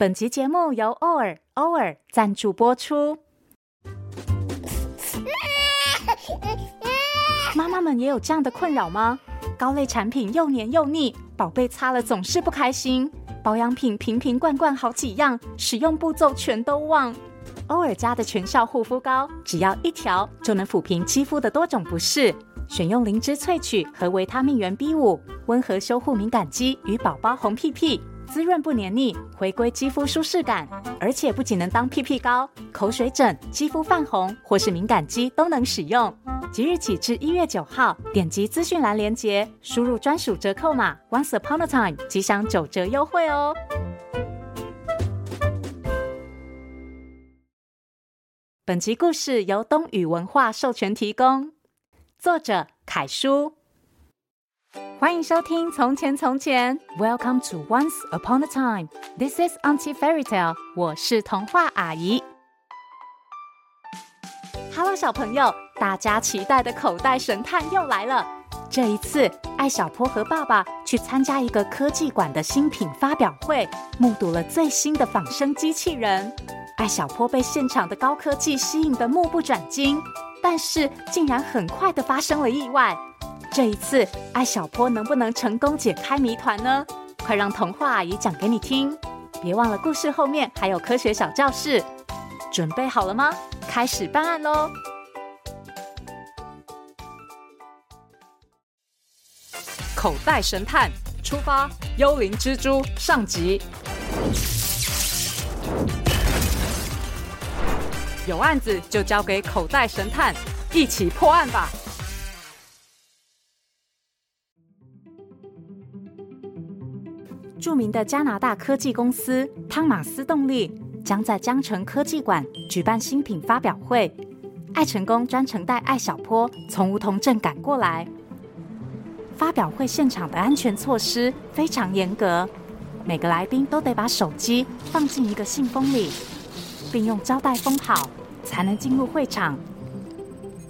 本集节目由欧尔欧尔赞助播出。妈妈们也有这样的困扰吗？膏类产品又黏又腻，宝贝擦了总是不开心。保养品瓶瓶罐罐好几样，使用步骤全都忘。欧尔家的全效护肤膏，只要一条就能抚平肌肤的多种不适。选用灵芝萃取和维他命原 B 五，温和修护敏感肌与宝宝红屁屁。滋润不黏腻，回归肌肤舒适感，而且不仅能当屁屁膏，口水疹、肌肤泛红或是敏感肌都能使用。即日起至一月九号，点击资讯栏链接，输入专属折扣码 Once Upon a Time，即享九折优惠哦。本集故事由东雨文化授权提供，作者凯叔。欢迎收听《从前从前》，Welcome to Once Upon a Time。This is Auntie Fairy Tale。我是童话阿姨。Hello，小朋友，大家期待的口袋神探又来了。这一次，艾小坡和爸爸去参加一个科技馆的新品发表会，目睹了最新的仿生机器人。艾小坡被现场的高科技吸引得目不转睛，但是竟然很快的发生了意外。这一次，艾小坡能不能成功解开谜团呢？快让童话阿姨讲给你听！别忘了，故事后面还有科学小教室。准备好了吗？开始办案喽！口袋神探出发，幽灵蜘蛛上集。有案子就交给口袋神探，一起破案吧！著名的加拿大科技公司汤马斯动力将在江城科技馆举办新品发表会。艾成功专程带艾小坡从梧桐镇赶过来。发表会现场的安全措施非常严格，每个来宾都得把手机放进一个信封里，并用胶带封好，才能进入会场。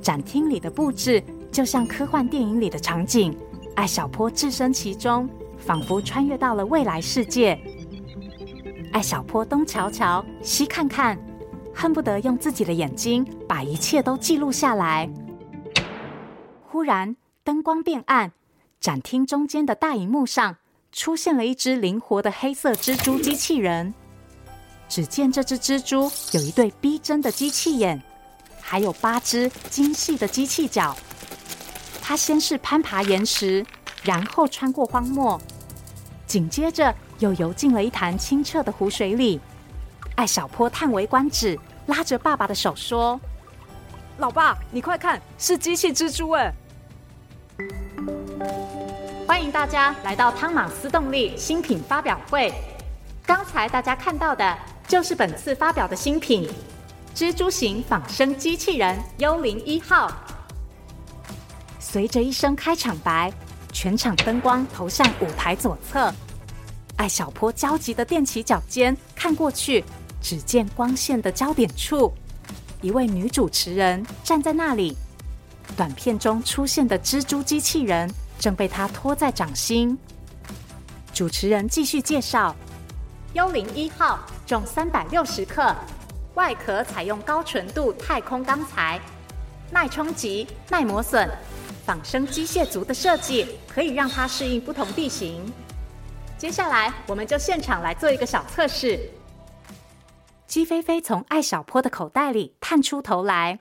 展厅里的布置就像科幻电影里的场景，艾小坡置身其中。仿佛穿越到了未来世界，艾小坡东瞧瞧，西看看，恨不得用自己的眼睛把一切都记录下来。忽然，灯光变暗，展厅中间的大荧幕上出现了一只灵活的黑色蜘蛛机器人。只见这只蜘蛛有一对逼真的机器眼，还有八只精细的机器脚。它先是攀爬岩石。然后穿过荒漠，紧接着又游进了一潭清澈的湖水里。艾小坡叹为观止，拉着爸爸的手说：“老爸，你快看，是机器蜘蛛哎！”欢迎大家来到汤马斯动力新品发表会。刚才大家看到的就是本次发表的新品——蜘蛛型仿生机器人幽灵一号。随着一声开场白。全场灯光投向舞台左侧，艾小坡焦急地踮起脚尖看过去，只见光线的焦点处，一位女主持人站在那里。短片中出现的蜘蛛机器人正被她托在掌心。主持人继续介绍：幽灵一号重三百六十克，外壳采用高纯度太空钢材，耐冲击、耐磨损。仿生机械族的设计可以让它适应不同地形。接下来，我们就现场来做一个小测试。鸡飞飞从艾小坡的口袋里探出头来，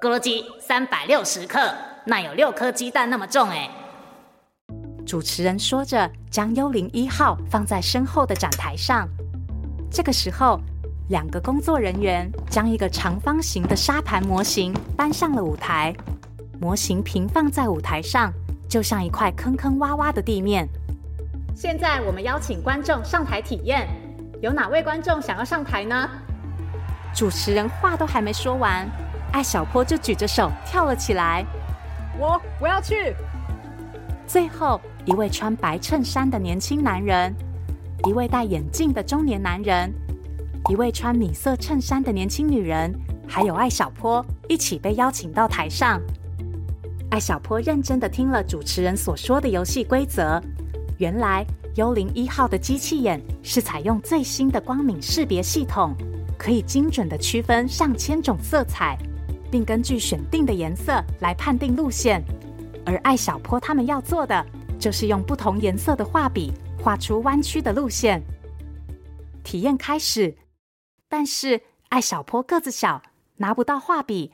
咕噜鸡三百六十克，那有六颗鸡蛋那么重哎。主持人说着，将幽灵一号放在身后的展台上。这个时候，两个工作人员将一个长方形的沙盘模型搬上了舞台。模型平放在舞台上，就像一块坑坑洼洼的地面。现在我们邀请观众上台体验，有哪位观众想要上台呢？主持人话都还没说完，艾小坡就举着手跳了起来。我我要去。最后一位穿白衬衫的年轻男人，一位戴眼镜的中年男人，一位穿米色衬衫的年轻女人，还有艾小坡一起被邀请到台上。艾小坡认真地听了主持人所说的游戏规则。原来幽灵一号的机器眼是采用最新的光敏识别系统，可以精准地区分上千种色彩，并根据选定的颜色来判定路线。而艾小坡他们要做的，就是用不同颜色的画笔画出弯曲的路线。体验开始，但是艾小坡个子小，拿不到画笔。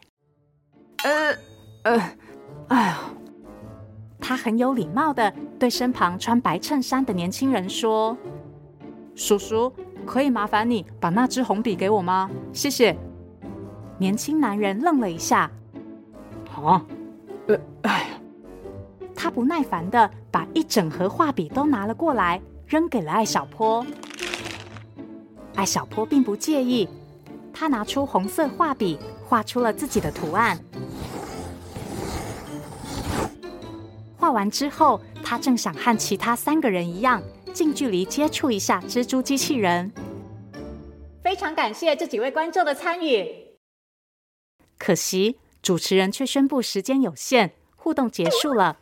呃呃，哎呀！他很有礼貌的对身旁穿白衬衫的年轻人说：“叔叔，可以麻烦你把那支红笔给我吗？谢谢。”年轻男人愣了一下：“啊，呃，哎。”他不耐烦的把一整盒画笔都拿了过来，扔给了艾小坡。艾小坡并不介意，他拿出红色画笔，画出了自己的图案。画完之后，他正想和其他三个人一样，近距离接触一下蜘蛛机器人。非常感谢这几位观众的参与。可惜主持人却宣布时间有限，互动结束了。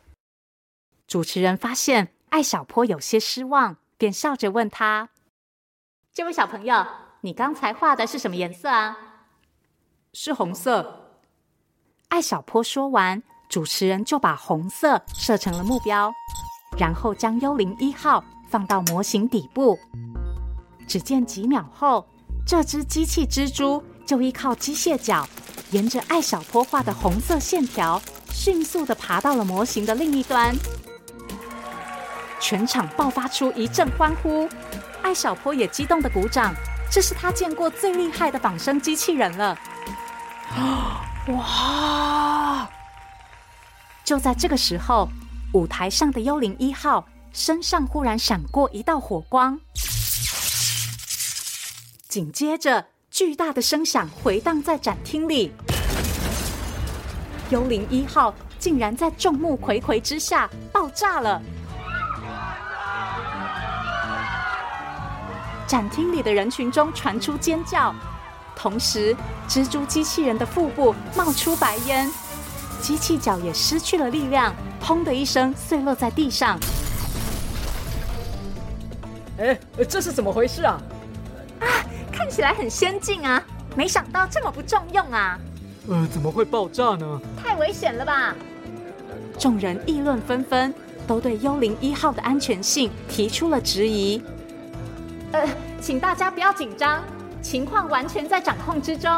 主持人发现艾小坡有些失望，便笑着问他：“这位小朋友，你刚才画的是什么颜色啊？”“是红色。”艾小坡说完，主持人就把红色设成了目标，然后将幽灵一号放到模型底部。只见几秒后，这只机器蜘蛛就依靠机械脚，沿着艾小坡画的红色线条，迅速地爬到了模型的另一端。全场爆发出一阵欢呼，艾小坡也激动的鼓掌，这是他见过最厉害的仿生机器人了。哇！就在这个时候，舞台上的幽灵一号身上忽然闪过一道火光，紧接着巨大的声响回荡在展厅里，幽灵一号竟然在众目睽睽之下爆炸了。展厅里的人群中传出尖叫，同时蜘蛛机器人的腹部冒出白烟，机器脚也失去了力量，砰的一声碎落在地上。哎，这是怎么回事啊？啊，看起来很先进啊，没想到这么不中用啊！呃，怎么会爆炸呢？太危险了吧！众人议论纷纷，都对幽灵一号的安全性提出了质疑。呃，请大家不要紧张，情况完全在掌控之中。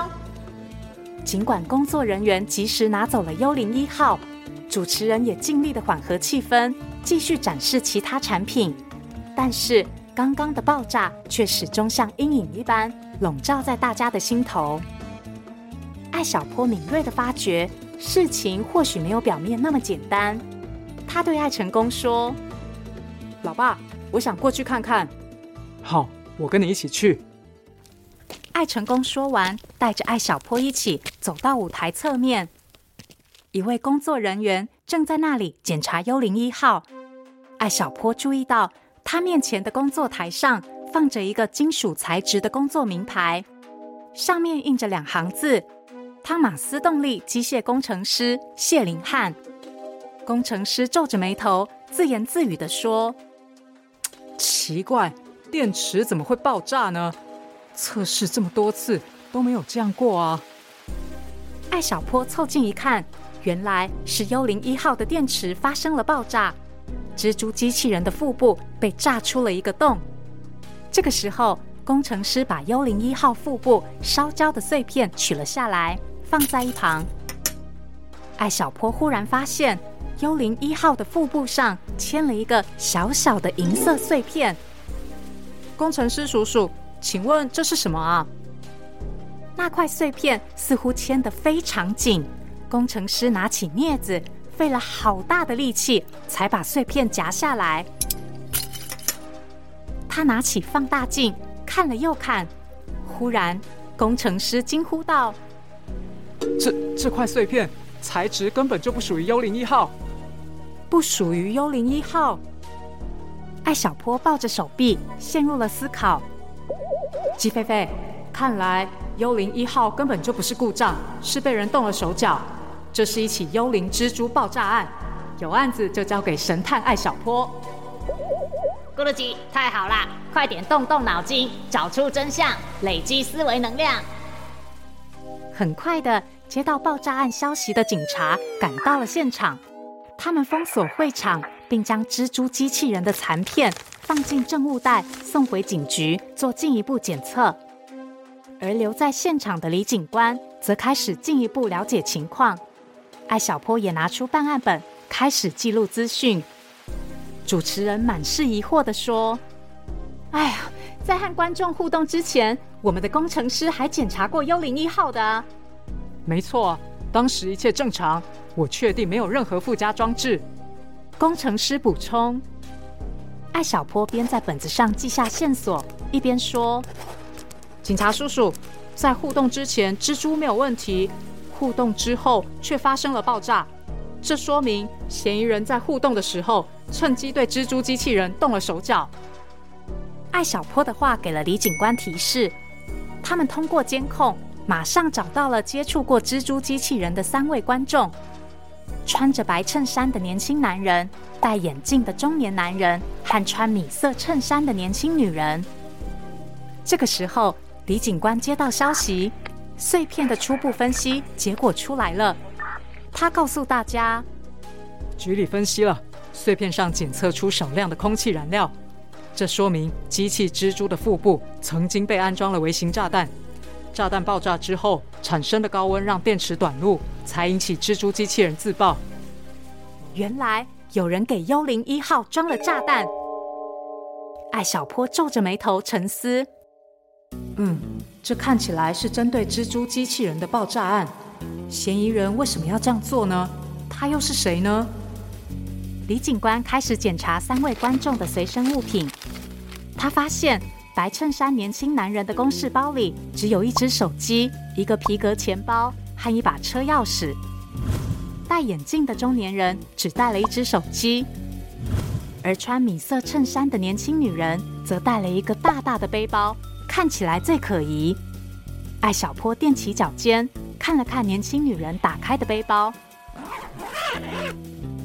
尽管工作人员及时拿走了幽灵一号，主持人也尽力的缓和气氛，继续展示其他产品。但是刚刚的爆炸却始终像阴影一般笼罩在大家的心头。艾小坡敏锐的发觉，事情或许没有表面那么简单。他对艾成功说：“老爸，我想过去看看。”好，我跟你一起去。艾成功说完，带着艾小坡一起走到舞台侧面。一位工作人员正在那里检查幽灵一号。艾小坡注意到他面前的工作台上放着一个金属材质的工作名牌，上面印着两行字：“汤马斯动力机械工程师谢林汉。”工程师皱着眉头，自言自语地说：“奇怪。”电池怎么会爆炸呢？测试这么多次都没有这样过啊！艾小坡凑近一看，原来是幽灵一号的电池发生了爆炸，蜘蛛机器人的腹部被炸出了一个洞。这个时候，工程师把幽灵一号腹部烧焦的碎片取了下来，放在一旁。艾小坡忽然发现，幽灵一号的腹部上嵌了一个小小的银色碎片。工程师叔叔，请问这是什么啊？那块碎片似乎牵得非常紧，工程师拿起镊子，费了好大的力气才把碎片夹下来。他拿起放大镜看了又看，忽然，工程师惊呼道：“这这块碎片材质根本就不属于幽灵一号，不属于幽灵一号。”艾小坡抱着手臂，陷入了思考。鸡飞飞，看来幽灵一号根本就不是故障，是被人动了手脚。这是一起幽灵蜘蛛爆炸案，有案子就交给神探艾小坡。咕噜鸡，太好啦！快点动动脑筋，找出真相，累积思维能量。很快的，接到爆炸案消息的警察赶到了现场，他们封锁会场，并将蜘蛛机器人的残片放进证物袋，送回警局做进一步检测。而留在现场的李警官则开始进一步了解情况。艾小坡也拿出办案本，开始记录资讯。主持人满是疑惑地说：“哎呀，在和观众互动之前，我们的工程师还检查过幽灵一号的。没错，当时一切正常，我确定没有任何附加装置。”工程师补充。艾小坡边在本子上记下线索，一边说：“警察叔叔，在互动之前，蜘蛛没有问题；互动之后，却发生了爆炸。”这说明嫌疑人在互动的时候，趁机对蜘蛛机器人动了手脚。艾小坡的话给了李警官提示，他们通过监控，马上找到了接触过蜘蛛机器人的三位观众：穿着白衬衫的年轻男人、戴眼镜的中年男人和穿米色衬衫的年轻女人。这个时候，李警官接到消息，碎片的初步分析结果出来了。他告诉大家，局里分析了，碎片上检测出少量的空气燃料，这说明机器蜘蛛的腹部曾经被安装了微型炸弹。炸弹爆炸之后产生的高温让电池短路，才引起蜘蛛机器人自爆。原来有人给幽灵一号装了炸弹。艾小坡皱着眉头沉思：“嗯，这看起来是针对蜘蛛机器人的爆炸案。”嫌疑人为什么要这样做呢？他又是谁呢？李警官开始检查三位观众的随身物品。他发现白衬衫年轻男人的公事包里只有一只手机、一个皮革钱包和一把车钥匙。戴眼镜的中年人只带了一只手机，而穿米色衬衫的年轻女人则带了一个大大的背包，看起来最可疑。艾小坡踮起脚尖。看了看年轻女人打开的背包，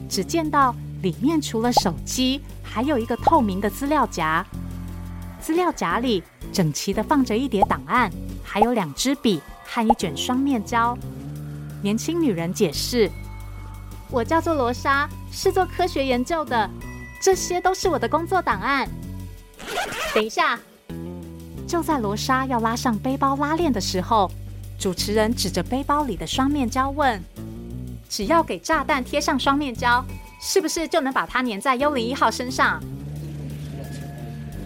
只见到里面除了手机，还有一个透明的资料夹。资料夹里整齐地放着一叠档案，还有两支笔和一卷双面胶。年轻女人解释：“我叫做罗莎，是做科学研究的，这些都是我的工作档案。”等一下，就在罗莎要拉上背包拉链的时候。主持人指着背包里的双面胶问：“只要给炸弹贴上双面胶，是不是就能把它粘在幽灵一号身上？”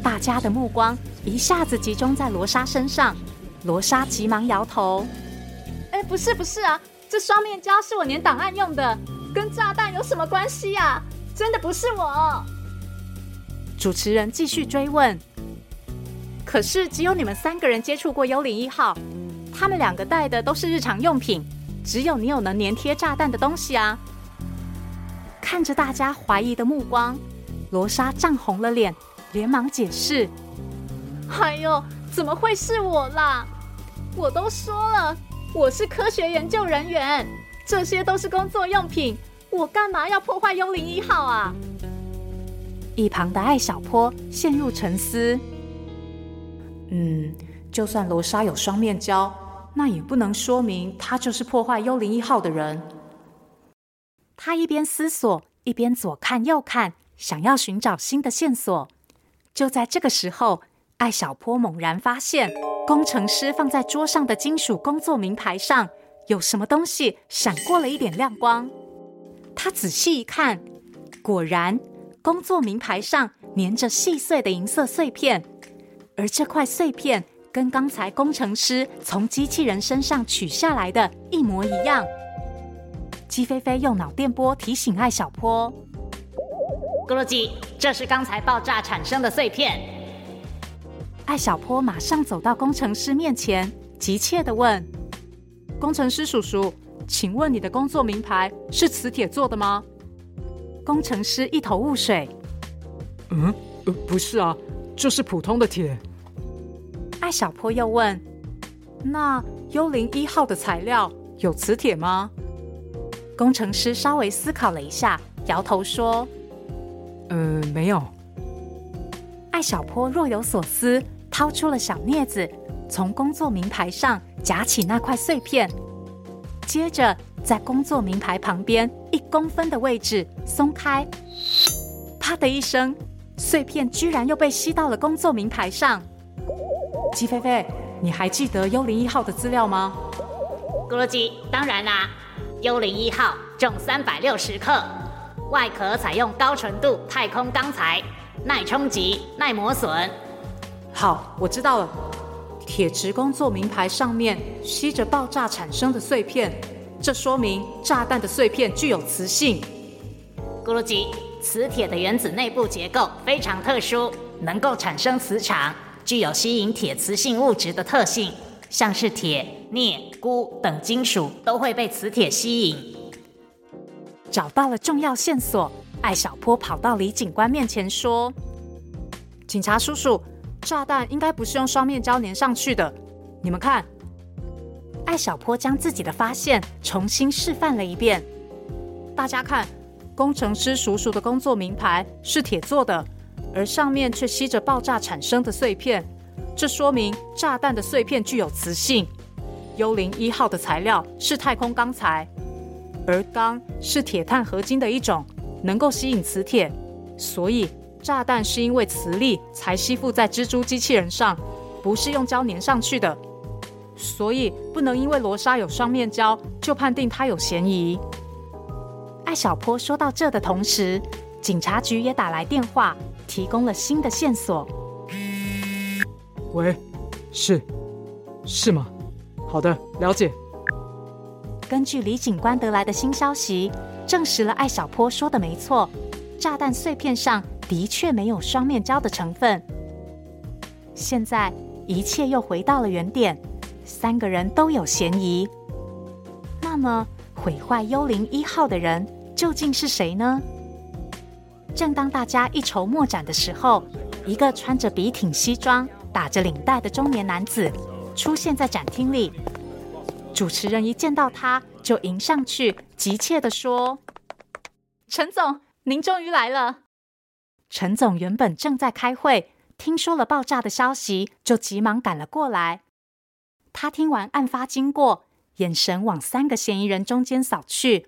大家的目光一下子集中在罗莎身上。罗莎急忙摇头：“哎，不是不是啊，这双面胶是我粘档案用的，跟炸弹有什么关系呀？真的不是我。”主持人继续追问：“可是只有你们三个人接触过幽灵一号。”他们两个带的都是日常用品，只有你有能粘贴炸弹的东西啊！看着大家怀疑的目光，罗莎涨红了脸，连忙解释：“哎呦，怎么会是我啦？我都说了，我是科学研究人员，这些都是工作用品，我干嘛要破坏幽灵一号啊？”一旁的艾小坡陷入沉思：“嗯，就算罗莎有双面胶。”那也不能说明他就是破坏幽灵一号的人。他一边思索，一边左看右看，想要寻找新的线索。就在这个时候，艾小坡猛然发现，工程师放在桌上的金属工作名牌上有什么东西闪过了一点亮光。他仔细一看，果然，工作名牌上粘着细碎的银色碎片，而这块碎片。跟刚才工程师从机器人身上取下来的一模一样。鸡飞飞用脑电波提醒艾小坡：“咕噜鸡，这是刚才爆炸产生的碎片。”艾小坡马上走到工程师面前，急切地问：“工程师叔叔，请问你的工作名牌是磁铁做的吗？”工程师一头雾水：“嗯，呃，不是啊，就是普通的铁。”艾小坡又问：“那幽灵一号的材料有磁铁吗？”工程师稍微思考了一下，摇头说：“呃，没有。”艾小坡若有所思，掏出了小镊子，从工作名牌上夹起那块碎片，接着在工作名牌旁边一公分的位置松开，啪的一声，碎片居然又被吸到了工作名牌上。鸡飞飞，你还记得幽灵一号的资料吗？咕噜鸡，当然啦，幽灵一号重三百六十克，外壳采用高纯度太空钢材，耐冲击、耐磨损。好，我知道了。铁质工作名牌上面吸着爆炸产生的碎片，这说明炸弹的碎片具有磁性。咕噜鸡，磁铁的原子内部结构非常特殊，能够产生磁场，具有吸引铁磁性物质的特性，像是铁、镍、钴等金属都会被磁铁吸引。找到了重要线索，艾小坡跑到李警官面前说：“警察叔叔，炸弹应该不是用双面胶粘上去的。你们看。”艾小坡将自己的发现重新示范了一遍。大家看，工程师叔叔的工作名牌是铁做的。而上面却吸着爆炸产生的碎片，这说明炸弹的碎片具有磁性。幽灵一号的材料是太空钢材，而钢是铁碳合金的一种，能够吸引磁铁，所以炸弹是因为磁力才吸附在蜘蛛机器人上，不是用胶粘上去的。所以不能因为罗莎有双面胶就判定她有嫌疑。艾小坡说到这的同时，警察局也打来电话。提供了新的线索。喂，是，是吗？好的，了解。根据李警官得来的新消息，证实了艾小坡说的没错，炸弹碎片上的确没有双面胶的成分。现在一切又回到了原点，三个人都有嫌疑。那么，毁坏幽灵一号的人究竟是谁呢？正当大家一筹莫展的时候，一个穿着笔挺西装、打着领带的中年男子出现在展厅里。主持人一见到他，就迎上去，急切地说：“陈总，您终于来了。”陈总原本正在开会，听说了爆炸的消息，就急忙赶了过来。他听完案发经过，眼神往三个嫌疑人中间扫去，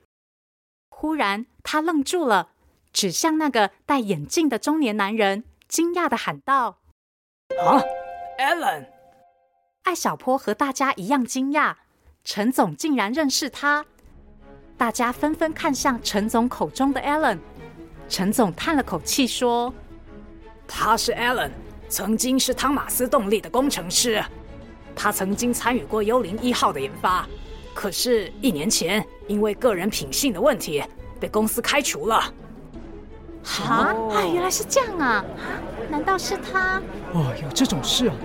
忽然他愣住了。指向那个戴眼镜的中年男人，惊讶地喊道：“啊，Alan！” 艾小坡和大家一样惊讶，陈总竟然认识他。大家纷纷看向陈总口中的 Alan。陈总叹了口气说：“他是 Alan，曾经是汤马斯动力的工程师。他曾经参与过幽灵一号的研发，可是，一年前因为个人品性的问题，被公司开除了。”啊！啊，原来是这样啊！难道是他？哦，有这种事啊！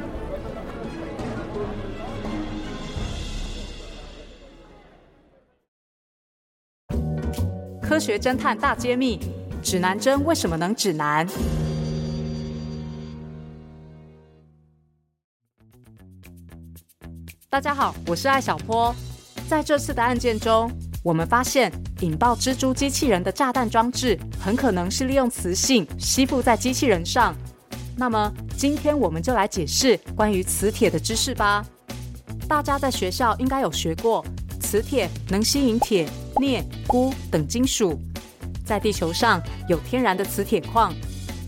科学侦探大揭秘：指南针为什么能指南？大家好，我是艾小坡。在这次的案件中，我们发现，引爆蜘蛛机器人的炸弹装置很可能是利用磁性吸附在机器人上。那么，今天我们就来解释关于磁铁的知识吧。大家在学校应该有学过，磁铁能吸引铁、镍、钴等金属。在地球上有天然的磁铁矿，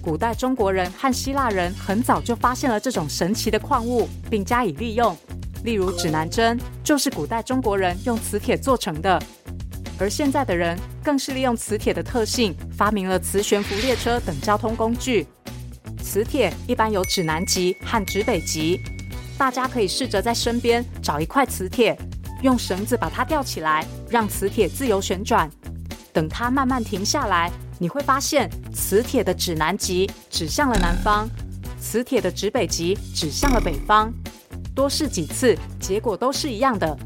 古代中国人和希腊人很早就发现了这种神奇的矿物，并加以利用。例如，指南针就是古代中国人用磁铁做成的。而现在的人更是利用磁铁的特性，发明了磁悬浮列车等交通工具。磁铁一般有指南极和指北极，大家可以试着在身边找一块磁铁，用绳子把它吊起来，让磁铁自由旋转。等它慢慢停下来，你会发现磁铁的指南极指向了南方，磁铁的指北极指向了北方。多试几次，结果都是一样的。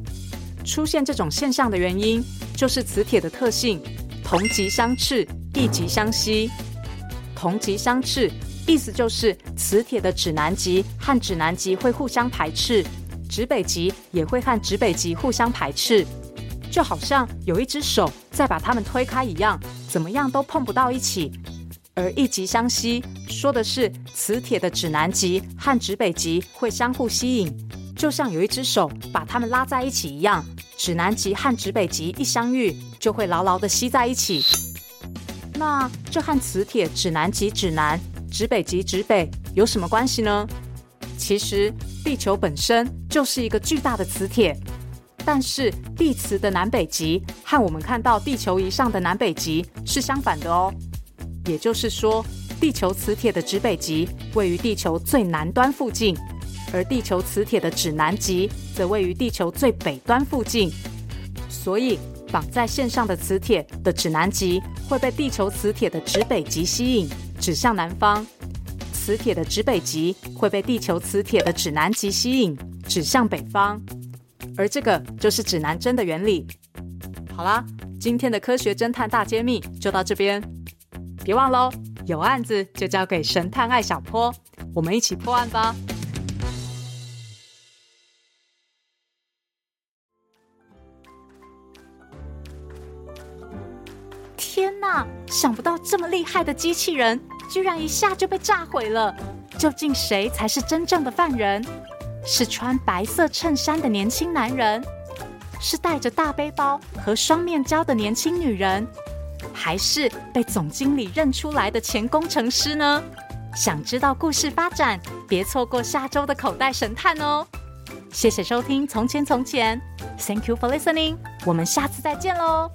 出现这种现象的原因，就是磁铁的特性，同极相斥，异极相吸。同极相斥，意思就是磁铁的指南极和指南极会互相排斥，指北极也会和指北极互相排斥，就好像有一只手在把它们推开一样，怎么样都碰不到一起。而一极相吸说的是磁铁的指南极和指北极会相互吸引，就像有一只手把它们拉在一起一样。指南极和指北极一相遇，就会牢牢地吸在一起。那这和磁铁指南极指南、指北极指北有什么关系呢？其实地球本身就是一个巨大的磁铁，但是地磁的南北极和我们看到地球仪上的南北极是相反的哦。也就是说，地球磁铁的指北极位于地球最南端附近。而地球磁铁的指南极则位于地球最北端附近，所以绑在线上的磁铁的指南极会被地球磁铁的指北极吸引，指向南方；磁铁的指北极会被地球磁铁的指南极吸引，指向北方。而这个就是指南针的原理。好啦，今天的科学侦探大揭秘就到这边，别忘喽，有案子就交给神探艾小坡，我们一起破案吧。天哪！想不到这么厉害的机器人，居然一下就被炸毁了。究竟谁才是真正的犯人？是穿白色衬衫的年轻男人，是带着大背包和双面胶的年轻女人，还是被总经理认出来的前工程师呢？想知道故事发展，别错过下周的口袋神探哦！谢谢收听《从前从前》，Thank you for listening，我们下次再见喽。